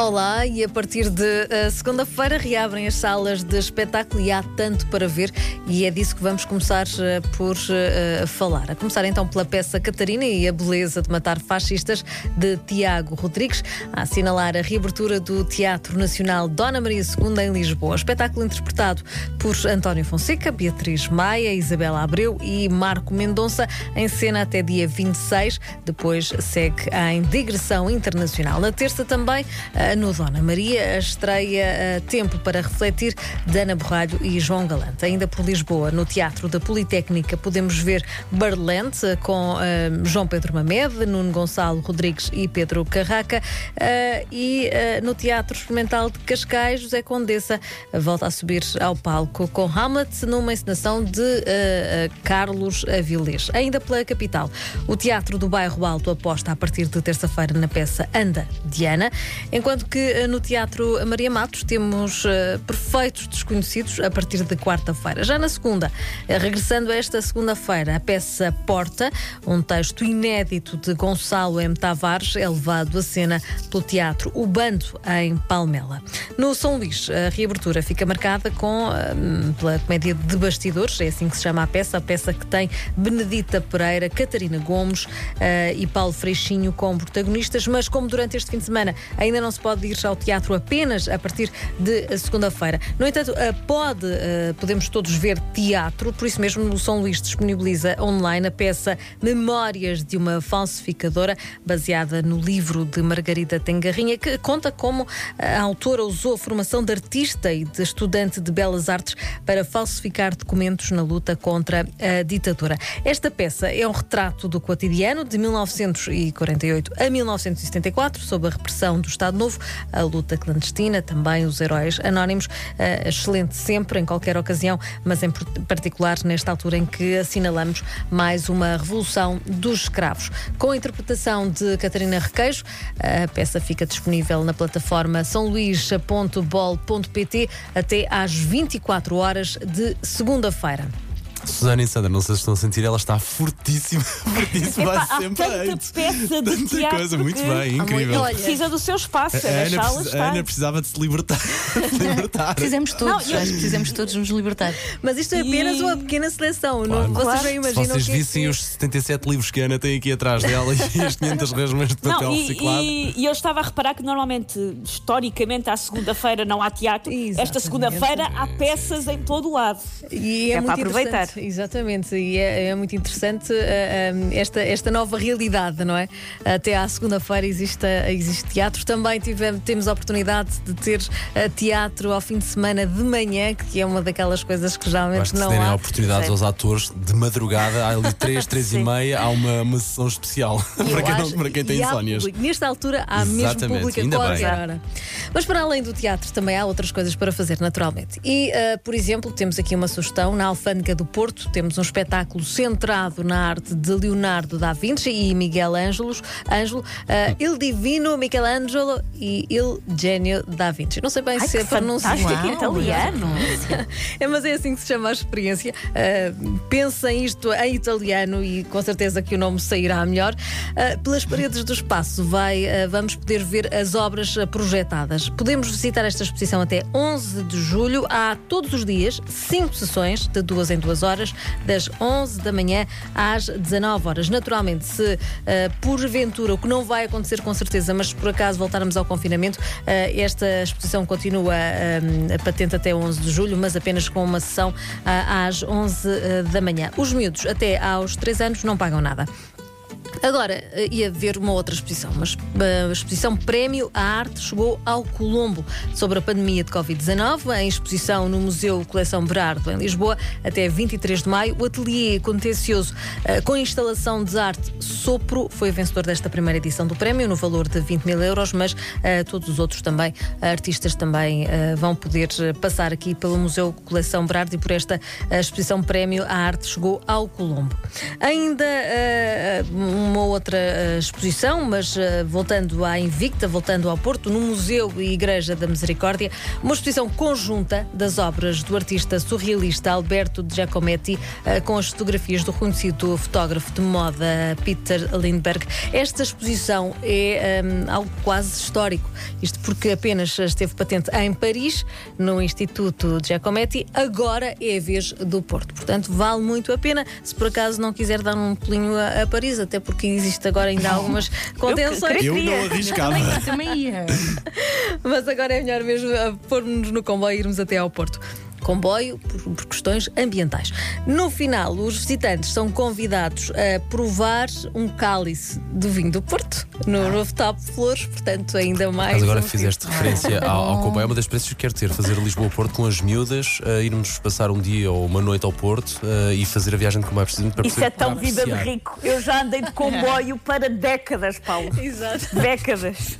Olá, e a partir de uh, segunda-feira reabrem as salas de espetáculo e há tanto para ver e é disso que vamos começar uh, por uh, falar. A começar então pela peça Catarina e a beleza de matar fascistas de Tiago Rodrigues, a assinalar a reabertura do Teatro Nacional Dona Maria II em Lisboa. Espetáculo interpretado por António Fonseca, Beatriz Maia, Isabela Abreu e Marco Mendonça, em cena até dia 26. Depois segue em digressão internacional. Na terça também no Dona Maria, a estreia Tempo para Refletir de Ana Borralho e João Galante. Ainda por Lisboa, no Teatro da Politécnica, podemos ver Barlente com uh, João Pedro Mamed, Nuno Gonçalo Rodrigues e Pedro Carraca. Uh, e uh, no Teatro Experimental de Cascais, José Condessa volta a subir ao palco com Hamlet numa encenação de Carlos Avilés. Ainda pela capital, o Teatro do Bairro Alto aposta a partir de terça-feira na peça Anda Diana, enquanto Enquanto que eh, no Teatro Maria Matos temos uh, Perfeitos Desconhecidos a partir de quarta-feira. Já na segunda, uh, regressando a esta segunda-feira, a peça Porta, um texto inédito de Gonçalo M. Tavares, é levado à cena pelo Teatro O Bando, em Palmela. No São Luís, a reabertura fica marcada com, uh, pela comédia de bastidores, é assim que se chama a peça, a peça que tem Benedita Pereira, Catarina Gomes e Paulo Freixinho como protagonistas, mas como durante este fim de semana ainda não se pode ir ao teatro apenas a partir de segunda-feira. No entanto, eh, pode, eh, podemos todos ver teatro, por isso mesmo o São Luís disponibiliza online a peça Memórias de uma Falsificadora, baseada no livro de Margarida Tengarrinha, que conta como a autora usou a formação de artista e de estudante de belas artes para falsificar documentos na luta contra a ditadura. Esta peça é um retrato do cotidiano de 1948 a 1974, sob a repressão do Estado Novo a luta clandestina, também os heróis anónimos. Uh, excelente sempre, em qualquer ocasião, mas em particular nesta altura em que assinalamos mais uma revolução dos escravos. Com a interpretação de Catarina Requeijo, a peça fica disponível na plataforma sãoluís.bol.pt até às 24 horas de segunda-feira. Susana e Sandra, não sei se estão a sentir, ela está fortíssima, fortíssima, Epa, vai sempre tanta antes. peça de tanta coisa, muito bem, incrível. Olha, precisa do seu espaço, a, a, Ana, precisa, a Ana precisava de se libertar. de libertar. Precisamos todos, não, eu... precisamos todos nos libertar. Mas isto é apenas e... uma pequena seleção, claro. não? Vocês bem imaginam. Se vocês é vissem os 77 livros que a Ana tem aqui atrás dela e as 500 resmas de papel não, e, reciclado. E, e, eu estava a reparar que normalmente, historicamente, à segunda-feira não há teatro. Exatamente. Esta segunda-feira há peças em todo o lado. E é, é para aproveitar. Exatamente, e é, é muito interessante uh, uh, esta, esta nova realidade, não é? Até à segunda-feira existe, existe teatro. Também tivemos, temos a oportunidade de ter uh, teatro ao fim de semana de manhã, que é uma daquelas coisas que geralmente não há. a oportunidades aos atores de madrugada, ali 3, 3 e meia, há uma, uma sessão especial para, quem não, para quem tem insónias. Nesta altura há Exatamente. mesmo público a qualquer hora. Mas para além do teatro também há outras coisas para fazer, naturalmente. E, por exemplo, temos aqui uma sugestão na Alfândega do Porto temos um espetáculo centrado na arte de Leonardo da Vinci e Miguel Ângelo, Ângelo, uh, Il Divino Michelangelo e Il Genio da Vinci. Não sei bem Ai, se é pronunciado italiano. é, mas é assim que se chama a experiência. Uh, pensem isto em italiano e com certeza que o nome sairá melhor. Uh, pelas paredes do espaço vai, uh, vamos poder ver as obras projetadas. Podemos visitar esta exposição até 11 de julho. Há todos os dias cinco sessões de duas em duas horas das 11 da manhã às 19 horas. Naturalmente, se uh, porventura, o que não vai acontecer com certeza, mas se por acaso voltarmos ao confinamento, uh, esta exposição continua uh, patente até 11 de julho, mas apenas com uma sessão às 11 da manhã. Os miúdos até aos 3 anos não pagam nada. Agora, eh, ia ver uma outra exposição, mas eh, a exposição Prémio à Arte chegou ao Colombo sobre a pandemia de Covid-19, em exposição no Museu Coleção Berardo, em Lisboa, até 23 de maio. O ateliê contencioso eh, com instalação de arte Sopro foi vencedor desta primeira edição do prémio, no valor de 20 mil euros, mas todos os outros também, artistas também vão poder passar aqui pelo Museu Coleção Berardo e por esta exposição Prémio à Arte chegou ao Colombo. Ainda uma uma outra uh, exposição, mas uh, voltando à Invicta, voltando ao Porto, no Museu e Igreja da Misericórdia, uma exposição conjunta das obras do artista surrealista Alberto Giacometti uh, com as fotografias do conhecido fotógrafo de moda Peter Lindbergh. Esta exposição é um, algo quase histórico, isto porque apenas esteve patente em Paris, no Instituto Giacometti, agora é a vez do Porto. Portanto, vale muito a pena se por acaso não quiser dar um pulinho a, a Paris, até porque existe agora ainda algumas contenções. Eu, eu não arriscava. também, também ia. Mas agora é melhor mesmo pôr-nos no comboio e irmos até ao Porto comboio por, por, questões ambientais. No final, os visitantes são convidados a provar um cálice do vinho do Porto no ah. rooftop Flores, portanto, ainda mais. Mas agora um fizeste tipo. referência ao, ao, comboio. É uma das experiências que quero ter: fazer Lisboa-Porto com as miúdas, uh, irmos passar um dia ou uma noite ao Porto uh, e fazer a viagem de comboio precisamente para Isso é tão vida de rico. Eu já andei de comboio para décadas, Paulo. Exato. Décadas.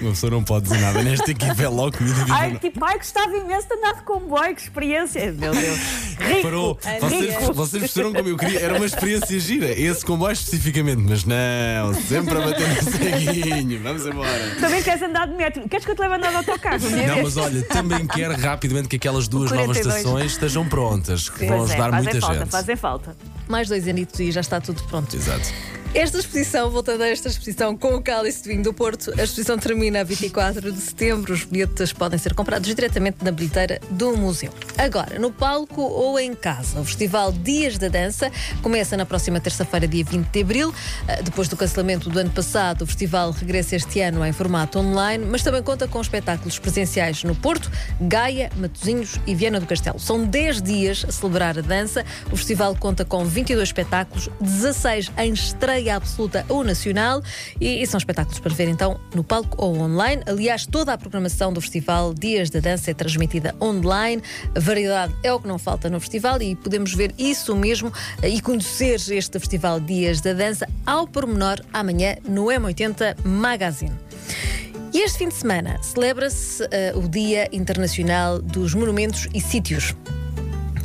Uma pessoa não pode dizer nada nesta equipe, é logo comida Ai, tipo, ai, gostava imenso de andar de comboio, que experiência. Meu Deus. Rico. Parou. Vocês, vocês perceberam como eu queria. Era uma experiência gira. Esse comboio especificamente, mas não, sempre a bater ceguinho. Vamos embora. Também queres andar de metro? Queres que eu te leve a andar de autocarro? Não, mas olha, também quero rapidamente que aquelas duas novas estações estejam prontas, que vão Pois é, ajudar fazem muita falta, gente. fazem falta. Mais dois anitos e já está tudo pronto. Exato. Esta exposição, voltando a esta exposição com o cálice de vinho do Porto, a exposição termina a 24 de setembro. Os bilhetes podem ser comprados diretamente na bilheteira do museu. Agora, no palco ou em casa, o Festival Dias da Dança começa na próxima terça-feira, dia 20 de abril. Ah, Depois do cancelamento do ano passado, o festival regressa este ano em formato online, mas também conta com espetáculos presenciais no Porto, Gaia, Matosinhos e Viana do Castelo. São 10 dias a celebrar a dança. O festival conta com 22 espetáculos, 16 em estreia absoluta ou nacional e, e são espetáculos para ver então no palco ou online. Aliás, toda a programação do festival Dias da Dança é transmitida online. A variedade é o que não falta no festival e podemos ver isso mesmo eh, e conhecer este festival Dias da Dança ao pormenor amanhã no M80 Magazine. E este fim de semana celebra-se eh, o Dia Internacional dos Monumentos e Sítios.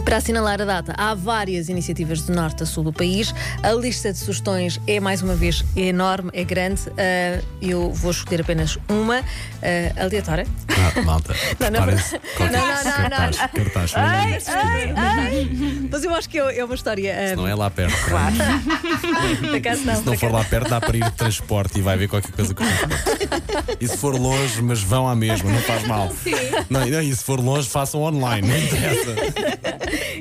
Para assinalar a data, há várias iniciativas de norte a sul do país. A lista de sugestões é, mais uma vez, enorme, é grande. Uh, eu vou escolher apenas uma, uh, aleatória. Ah, malta. Não, não, não, não, não, não. Cartaz, cartaz. Ai, ai, ai. Mas eu acho que é é uma história. Se uh, não é lá perto. Claro. acaso não. Se não for lá perto, dá para ir de transporte e vai ver qualquer coisa com. E se for longe, mas vão à mesma, não faz mal. Não, não, e se for longe, façam online, não interessa.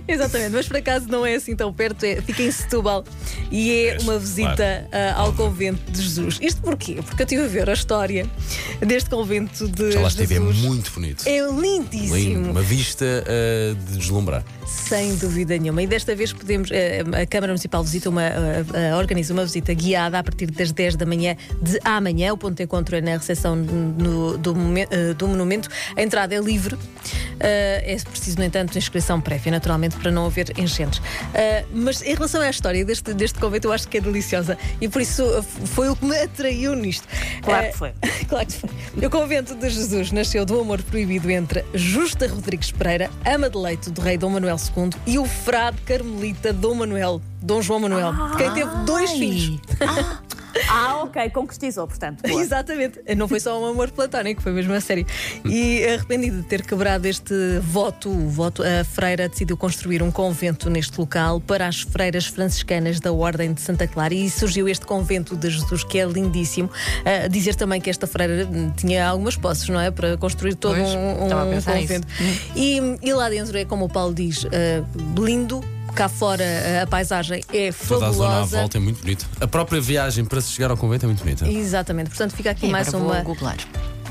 Exatamente, mas por acaso não é assim tão perto, é, fica em Setúbal e é Pois, uma visita ah, ao convento de Jesus. Isto porquê? Porque eu estive a ver a história deste convento de Já lá estive, é muito bonito. É lindíssimo. Lindo, uma vista ah, de deslumbrar. Sem dúvida nenhuma. E desta vez podemos. eh, A Câmara Municipal visita uma, eh, organiza uma visita guiada a partir das 10 da manhã de amanhã. O ponto de encontro é na recepção no- do, do monumento. A entrada é livre. É preciso, no entanto, inscrição prévia, naturalmente, para não haver enchentes. Eh, mas em relação à história deste, deste convento, eu acho que é deliciosa. E por isso eh, foi o que me atraiu nisto. Claro Eh, que foi. Claro que foi. O convento de Jesus nasceu do amor proibido entre Justa Rodrigues Pereira, ama de leite do rei Dom Manuel II, e o frade carmelita Dom Manuel, Dom João Manuel, de quem teve dois filhos. Ah, ok, concretizou, portanto. boa. Exatamente. Não foi só um amor platónico, foi mesmo a sério. E arrependido de ter quebrado este voto, o voto, a freira decidiu construir um convento neste local para as freiras franciscanas da Ordem de Santa Clara e surgiu este convento de Jesus que é lindíssimo. Ah, dizer também que esta freira hum, tinha algumas posses, não é? Para construir todo Pois, um, estava a um pensar convento. E, e lá dentro é como o Paulo diz, ah, lindo. Cá fora ah, a paisagem é Toda a zona à fabulosa. volta é muito bonita. A própria viagem para se chegar ao convento é muito bonita. Exatamente, portanto fica aqui E mais agora uma. vou googlar.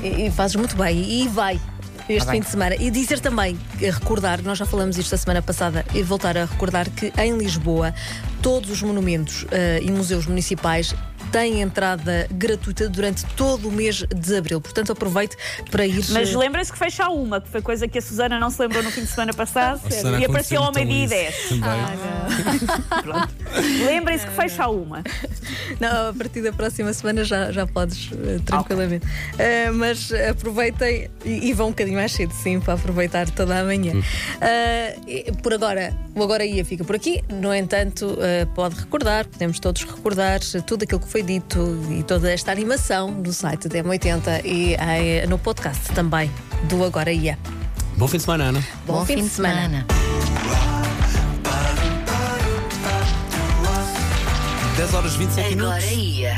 E, e fazes muito bem. E vai. Este bem. fim de semana. E dizer também, eh, recordar, nós já falamos isto a semana passada, e voltar a recordar que em Lisboa todos os monumentos eh, e museus municipais têm entrada gratuita durante todo o mês de abril. Portanto, aproveite para ir. Mas eh, lembrem-se que fecha a uma, que foi coisa que a Susana não se lembrou no fim de semana passado e apareceu ao meio-dia e então 10. isso também. Lembrem-se que fecha a uma. Não, a partir da próxima semana já, já podes uh, tranquilamente. Uh, mas aproveitem e, e, vão um bocadinho mais cedo, sim, para aproveitar toda a manhã. Uh, por agora, o Agora Ia fica por aqui. No entanto, pode recordar, podemos todos recordar tudo aquilo que foi dito e toda esta animação no site da M80 e no podcast também do Agora Ia. Bom fim de semana, Ana. Bom, Bom fim, fim, de semana. semana. 10 horas 27 minutos. Agora ia.